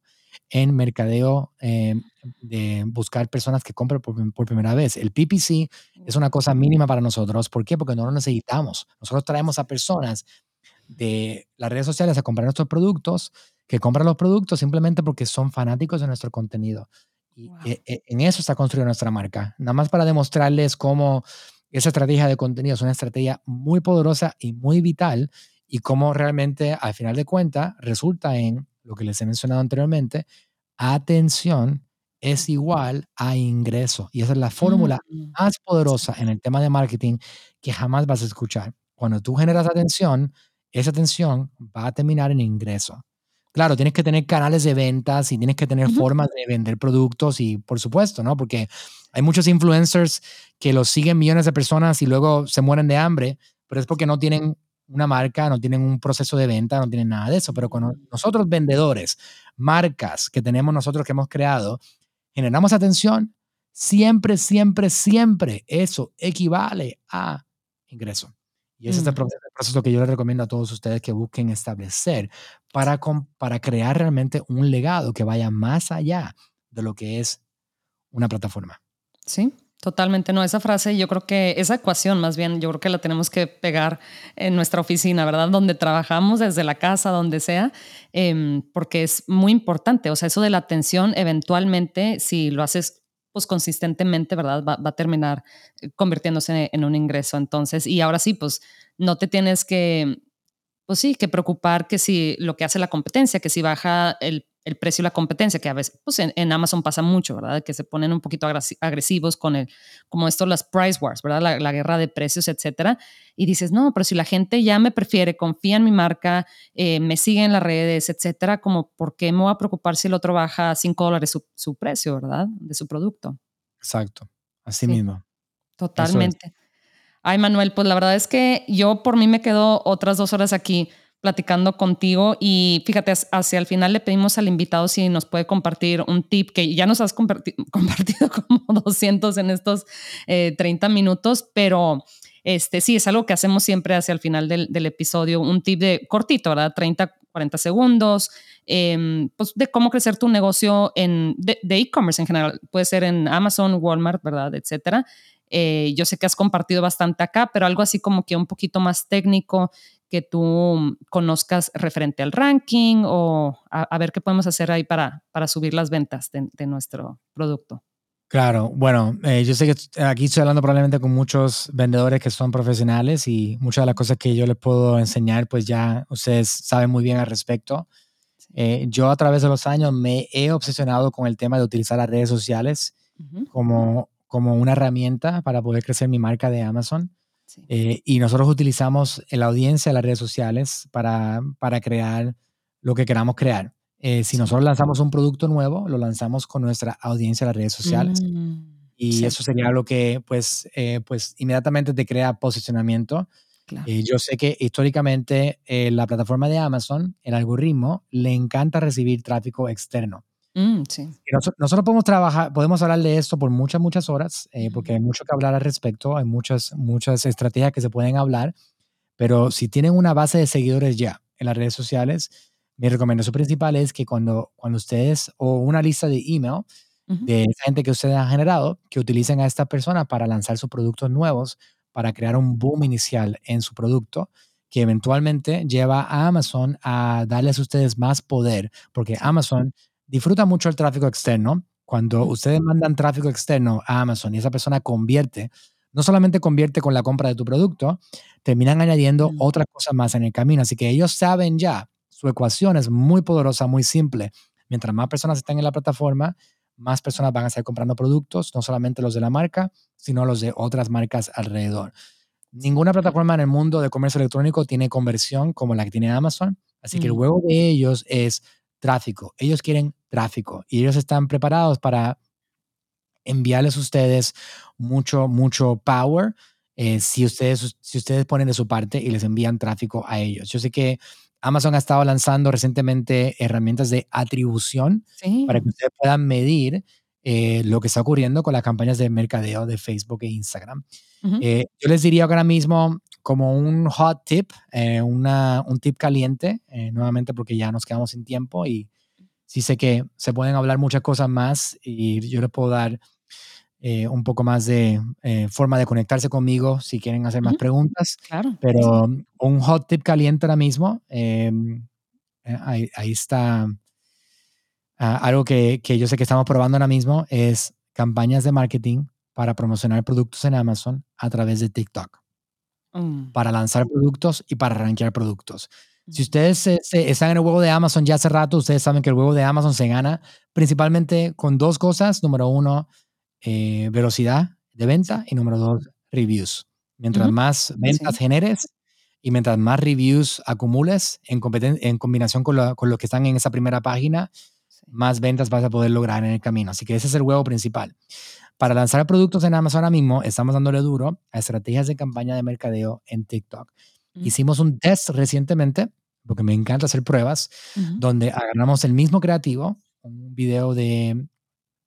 en mercadeo eh, de buscar personas que compren por, por, primera vez. El PPC es una cosa mínima para nosotros. ¿Por qué? Porque no lo necesitamos. Nosotros traemos a personas de las redes sociales a comprar nuestros productos, que compran los productos simplemente porque son fanáticos de nuestro contenido. Y e, e, en eso está construida nuestra marca. Nada más para demostrarles cómo esa estrategia de contenido es una estrategia muy poderosa y muy vital y cómo realmente al final de cuentas resulta en lo que les he mencionado anteriormente, atención es igual a ingreso. Y esa es la fórmula mm. más poderosa en el tema de marketing que jamás vas a escuchar. Cuando tú generas atención, esa atención va a terminar en ingreso. Claro, tienes que tener canales de ventas y tienes que tener formas de vender productos y por supuesto, ¿no? Porque hay muchos influencers que los siguen millones de personas y luego se mueren de hambre, pero es porque no tienen una marca, no tienen un proceso de venta, no tienen nada de eso. Pero con nosotros vendedores, marcas que tenemos nosotros que hemos creado, generamos atención, siempre, siempre, siempre eso equivale a ingreso. Y ese es el proceso, que yo les recomiendo a todos ustedes que busquen establecer para, para crear realmente un legado que vaya más allá de lo que es una plataforma. Sí, Totalmente, no, esa frase, yo creo que esa ecuación más bien, yo creo que la tenemos que pegar en nuestra oficina, ¿verdad? Donde trabajamos, desde la casa, donde sea, em, porque es muy importante. O sea, eso de la atención, eventualmente, si lo haces pues consistentemente, ¿verdad? Va, a terminar eh, convirtiéndose en un ingreso. Entonces, y ahora sí, pues no te tienes que, pues sí, que preocupar que si lo que hace la competencia, que si baja el el precio y la competencia, que a veces pues en, Amazon pasa mucho, ¿verdad? Que se ponen un poquito agresivos con el, como esto, las price wars, ¿verdad? La, guerra de precios, etcétera. Y dices, no, pero si la gente ya me prefiere, confía en mi marca, eh, me sigue en las redes, etcétera, como, ¿por qué me voy a preocupar si el otro baja 5 dólares su, precio, ¿verdad? De su producto. Exacto, así mismo. Totalmente. Ay, Manuel, pues la verdad es que yo por mí me quedo otras dos horas aquí platicando contigo y fíjate, hacia el final le pedimos al invitado si nos puede compartir un tip que ya nos has compartido como 200 en estos 30 eh, minutos, pero este sí, es algo que hacemos siempre hacia el final del, episodio, un tip de cortito, ¿verdad? 30, 40 segundos, em, pues de cómo crecer tu negocio en, de e-commerce en general, puede ser en Amazon, Walmart, ¿verdad? Etcétera. Eh, yo sé que has compartido bastante acá, pero algo así como que un poquito más técnico que tú conozcas referente al ranking o a, ver qué podemos hacer ahí para, para subir las ventas de, nuestro producto. Claro, bueno, eh, yo sé que aquí estoy hablando probablemente con muchos vendedores que son profesionales y muchas de las cosas que yo les puedo enseñar, pues ya ustedes saben muy bien al respecto. Eh, yo a través de los años me he obsesionado con el tema de utilizar las redes sociales como, como una herramienta para poder crecer mi marca de Amazon. Eh, y nosotros utilizamos la audiencia de las redes sociales para, para crear lo que queramos crear. Eh, si nosotros lanzamos un producto nuevo, lo lanzamos con nuestra audiencia de las redes sociales. Mm. y eso sería lo que pues, eh, pues inmediatamente te crea posicionamiento. Yo sé que históricamente la plataforma de Amazon, el algoritmo, le encanta recibir tráfico externo. Mm, sí. nosotros, podemos trabajar, podemos hablar de esto por muchas, muchas horas, porque hay mucho que hablar al respecto, hay muchas, muchas estrategias que se pueden hablar, pero si tienen una base de seguidores ya en las redes sociales, mi recomendación principal es que cuando, cuando ustedes, o una lista de email, de esa gente que ustedes han generado, que utilicen a esta persona para lanzar sus productos nuevos, para crear un boom inicial en su producto, que eventualmente lleva a Amazon a darles a ustedes más poder, porque Amazon disfruta mucho el tráfico externo. Cuando ustedes mandan tráfico externo a Amazon y esa persona convierte, no solamente convierte con la compra de tu producto, terminan añadiendo otras cosas más en el camino. Así que ellos saben ya, su ecuación es muy poderosa, muy simple. Mientras más personas están en la plataforma, más personas van a estar comprando productos, no solamente los de la marca, sino los de otras marcas alrededor. Ninguna plataforma en el mundo de comercio electrónico tiene conversión como la que tiene Amazon, así que el huevo de ellos es tráfico. Ellos quieren tráfico y ellos están preparados para enviarles a ustedes mucho, mucho power eh, si, ustedes, si ustedes ponen de su parte y les envían tráfico a ellos. Yo sé que Amazon ha estado lanzando recientemente herramientas de atribución para que ustedes puedan medir eh, lo que está ocurriendo con las campañas de mercadeo de Facebook e Instagram. Eh, yo les diría ahora mismo como un hot tip, una, un tip caliente, nuevamente porque ya nos quedamos sin tiempo y sí sé que se pueden hablar muchas cosas más y yo les puedo dar eh, un poco más de eh, forma de conectarse conmigo si quieren hacer más preguntas. Claro. Pero un hot tip caliente ahora mismo, em, eh, ahí, ahí, está ah, algo que, que, yo sé que estamos probando ahora mismo, es campañas de marketing para promocionar productos en Amazon a través de TikTok. Mm. Para lanzar productos y para rankear productos. Si ustedes están en el huevo de Amazon ya hace rato, ustedes saben que el huevo de Amazon se gana principalmente con dos cosas. Número uno, eh, velocidad de venta y número dos, reviews. Mientras más ventas generes y mientras más reviews acumules en, en combinación con, lo, con los que están en esa primera página, más ventas vas a poder lograr en el camino. Así que ese es el huevo principal. Para lanzar productos en Amazon ahora mismo, estamos dándole duro a estrategias de campaña de mercadeo en TikTok. Hicimos un test recientemente, porque me encanta hacer pruebas, donde agarramos el mismo creativo, un video de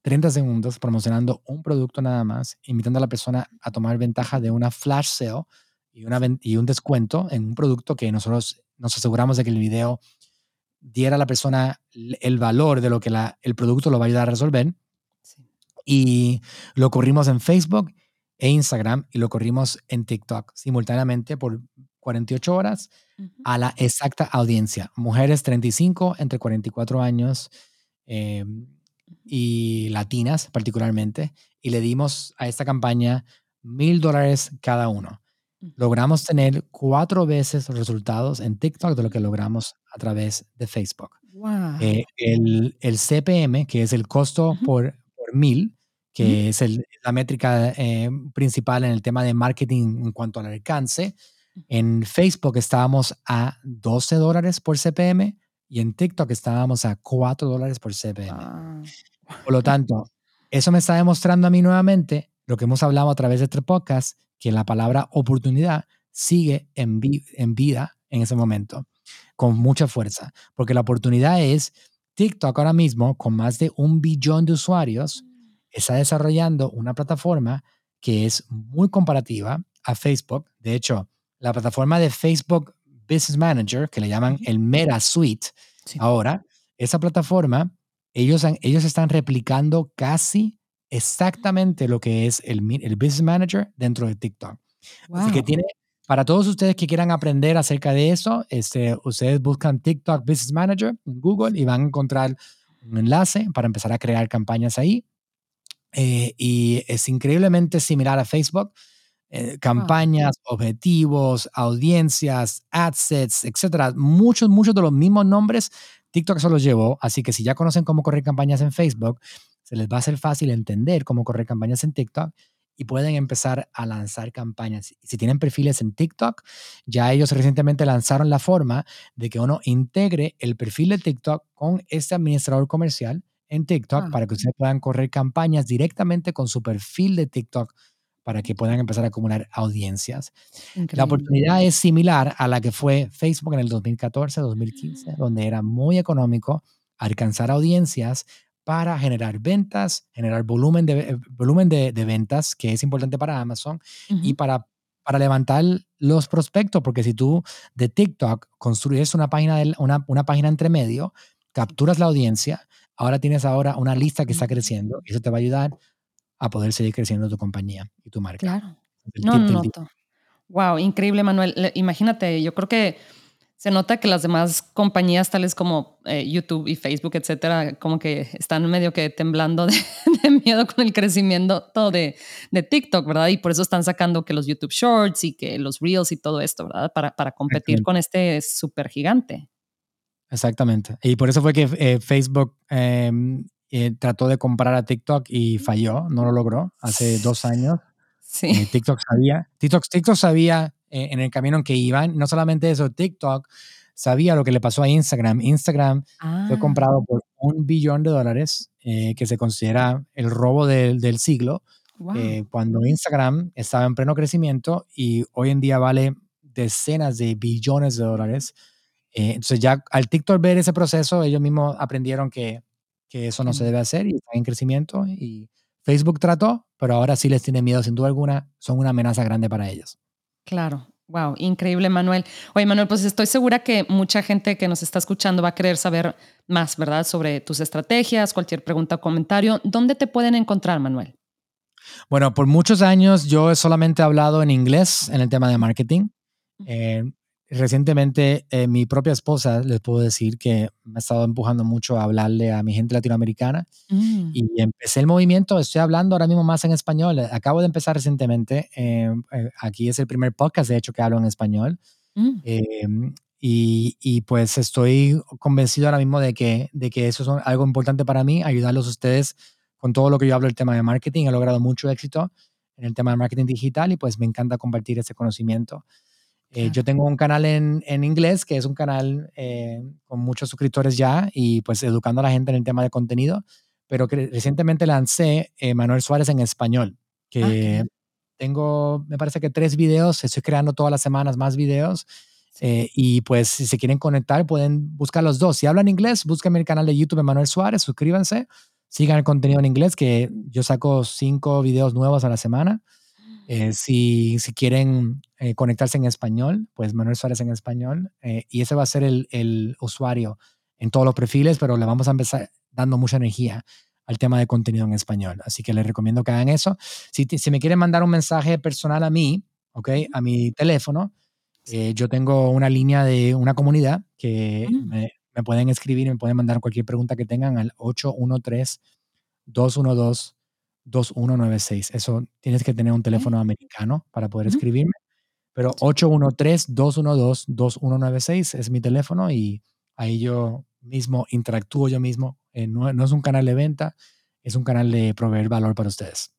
30 segundos promocionando un producto nada más, invitando a la persona a tomar ventaja de una flash sale y, una, y un descuento en un producto que nosotros nos aseguramos de que el video diera a la persona el valor de lo que la, el producto lo va a ayudar a resolver. Y lo corrimos en Facebook e Instagram y lo corrimos en TikTok simultáneamente por 48 horas a la exacta audiencia. Mujeres 35 entre 44 años. Eh, y latinas particularmente, y le dimos a esta campaña mil dólares cada uno. Logramos tener cuatro veces los resultados en TikTok de lo que logramos a través de Facebook. Eh, el, el, CPM, que es el costo por, por mil, que es el, la métrica eh, principal en el tema de marketing en cuanto al alcance, en Facebook estábamos a 12 dólares por CPM y en TikTok estábamos a 4 dólares por CPM. Por lo tanto, eso me está demostrando a mí nuevamente lo que hemos hablado a través de este podcast, que la palabra oportunidad sigue en, en vida en ese momento, con mucha fuerza, porque la oportunidad es TikTok ahora mismo, con más de un billón de usuarios, está desarrollando una plataforma que es muy comparativa a Facebook. De hecho, la plataforma de Facebook Business Manager, que le llaman el Meta Suite, ahora, esa plataforma, ellos, ellos están replicando casi exactamente lo que es el, el Business Manager dentro de TikTok. Así que tiene, para todos ustedes que quieran aprender acerca de eso, este, ustedes buscan TikTok Business Manager en Google y van a encontrar un enlace para empezar a crear campañas ahí. Eh, y es increíblemente similar a Facebook. Eh, campañas, objetivos, audiencias, adsets, etcétera. Muchos, muchos de los mismos nombres TikTok se los llevó, así que si ya conocen cómo correr campañas en Facebook, se les va a ser fácil entender cómo correr campañas en TikTok y pueden empezar a lanzar campañas. Si tienen perfiles en TikTok, ya ellos recientemente lanzaron la forma de que uno integre el perfil de TikTok con este administrador comercial en TikTok Ah. para que ustedes puedan correr campañas directamente con su perfil de TikTok para que puedan empezar a acumular audiencias. La Increíble. oportunidad es similar a la que fue Facebook en el 2014, 2015, donde era muy económico alcanzar audiencias para generar ventas, generar volumen de, eh, volumen de, de ventas, que es importante para Amazon, y Ujú. para, para levantar los prospectos, porque si tú de TikTok construyes una página, del- una, una página entre medio, capturas la audiencia, ahora tienes ahora una lista que está creciendo, y eso te va a ayudar a poder seguir creciendo tu compañía y tu marca. Claro. El No, no, Wow, increíble, Manuel. Imagínate, yo creo que se nota que las demás compañías, tales como eh, YouTube y Facebook, etcétera, como que están medio que temblando de, de miedo con el crecimiento todo de, de TikTok, ¿verdad? Y por eso están sacando que los YouTube Shorts y que los Reels y todo esto, ¿verdad? Para, para competir con este super gigante. Exactamente. Y por eso fue que eh, Facebook eh, eh, trató de comprar a TikTok y falló, no lo logró hace dos años. Sí. Eh, TikTok sabía, TikTok, TikTok sabía eh, en el camino en que iban. No solamente eso, TikTok sabía lo que le pasó a Instagram. Instagram fue Ah, comprado por un billón de dólares, eh, que se considera el robo del, del siglo, wow. cuando Instagram estaba en pleno crecimiento y hoy en día vale decenas de billones de dólares. Entonces ya al TikTok ver ese proceso, ellos mismos aprendieron que, que eso no se debe hacer y están en crecimiento. Y Facebook trató, pero ahora sí les tiene miedo, sin duda alguna, son una amenaza grande para ellos. Claro. Wow, increíble, Manuel. Oye, Manuel, pues estoy segura que mucha gente que nos está escuchando va a querer saber más, ¿verdad? Sobre tus estrategias, cualquier pregunta o comentario. ¿Dónde te pueden encontrar, Manuel? Bueno, por muchos años yo he solamente hablado en inglés en el tema de marketing. Eh, recientemente eh, mi propia esposa, les puedo decir que me ha estado empujando mucho a hablarle a mi gente latinoamericana Mm, y empecé el movimiento, estoy hablando ahora mismo más en español, acabo de empezar recientemente, eh, eh, aquí es el primer podcast de hecho que hablo en español mm, eh, y, y, pues estoy convencido ahora mismo de que, de que eso es algo importante para mí, ayudarlos a ustedes con todo lo que yo hablo del tema de marketing, he logrado mucho éxito en el tema de marketing digital y pues me encanta compartir ese conocimiento. Eh, yo tengo un canal en, en, inglés que es un canal eh, con muchos suscriptores ya y pues educando a la gente en el tema de contenido, pero que recientemente lancé eh, Manuel Suárez en español, que Ah, tengo, me parece que tres videos, estoy creando todas las semanas más videos y pues si se quieren conectar pueden buscar los dos. Si hablan inglés, búsquenme el canal de YouTube de Manuel Suárez, suscríbanse, sigan el contenido en inglés que yo saco cinco videos nuevos a la semana. Eh, si, si quieren eh, conectarse en español, pues Manuel Suárez en español. eh, y ese va a ser el, el, usuario en todos los perfiles, pero le vamos a empezar dando mucha energía al tema de contenido en español. Así que les recomiendo que hagan eso. Si, si me quieren mandar un mensaje personal a mí, ¿ok? A mi teléfono, yo tengo una línea de una comunidad que Mm. me, me pueden escribir y me pueden mandar cualquier pregunta que tengan al 813 212 2196. Eso tienes que tener un teléfono americano para poder escribirme. Pero 813-212-2196 es mi teléfono y ahí yo mismo interactúo yo mismo. Eh, no, no es un canal de venta, es un canal de proveer valor para ustedes.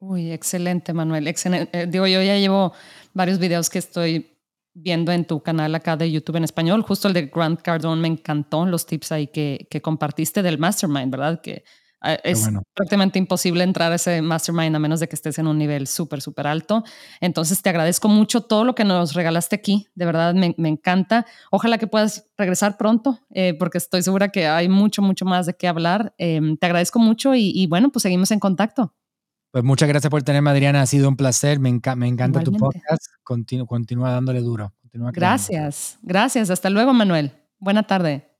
Uy, excelente, Manuel. Excelente. Eh, digo, yo ya llevo varios videos que estoy viendo en tu canal acá de YouTube en español. Justo el de Grant Cardone me encantó, los tips ahí que, que compartiste del mastermind, ¿verdad? Que es bueno. prácticamente imposible entrar a ese mastermind a menos de que estés en un nivel súper, súper alto. Entonces te agradezco mucho todo lo que nos regalaste aquí. De verdad, me, me encanta. Ojalá que puedas regresar pronto, eh, porque estoy segura que hay mucho, mucho más de qué hablar. Eh, te agradezco mucho y, y bueno, pues seguimos en contacto. Pues muchas gracias por tenerme, Adriana. Ha sido un placer. Me, enca me encanta Igualmente. tu podcast. Continu continúa dándole duro. Continúa creando. Gracias, gracias. Hasta luego, Manuel. Buena tarde.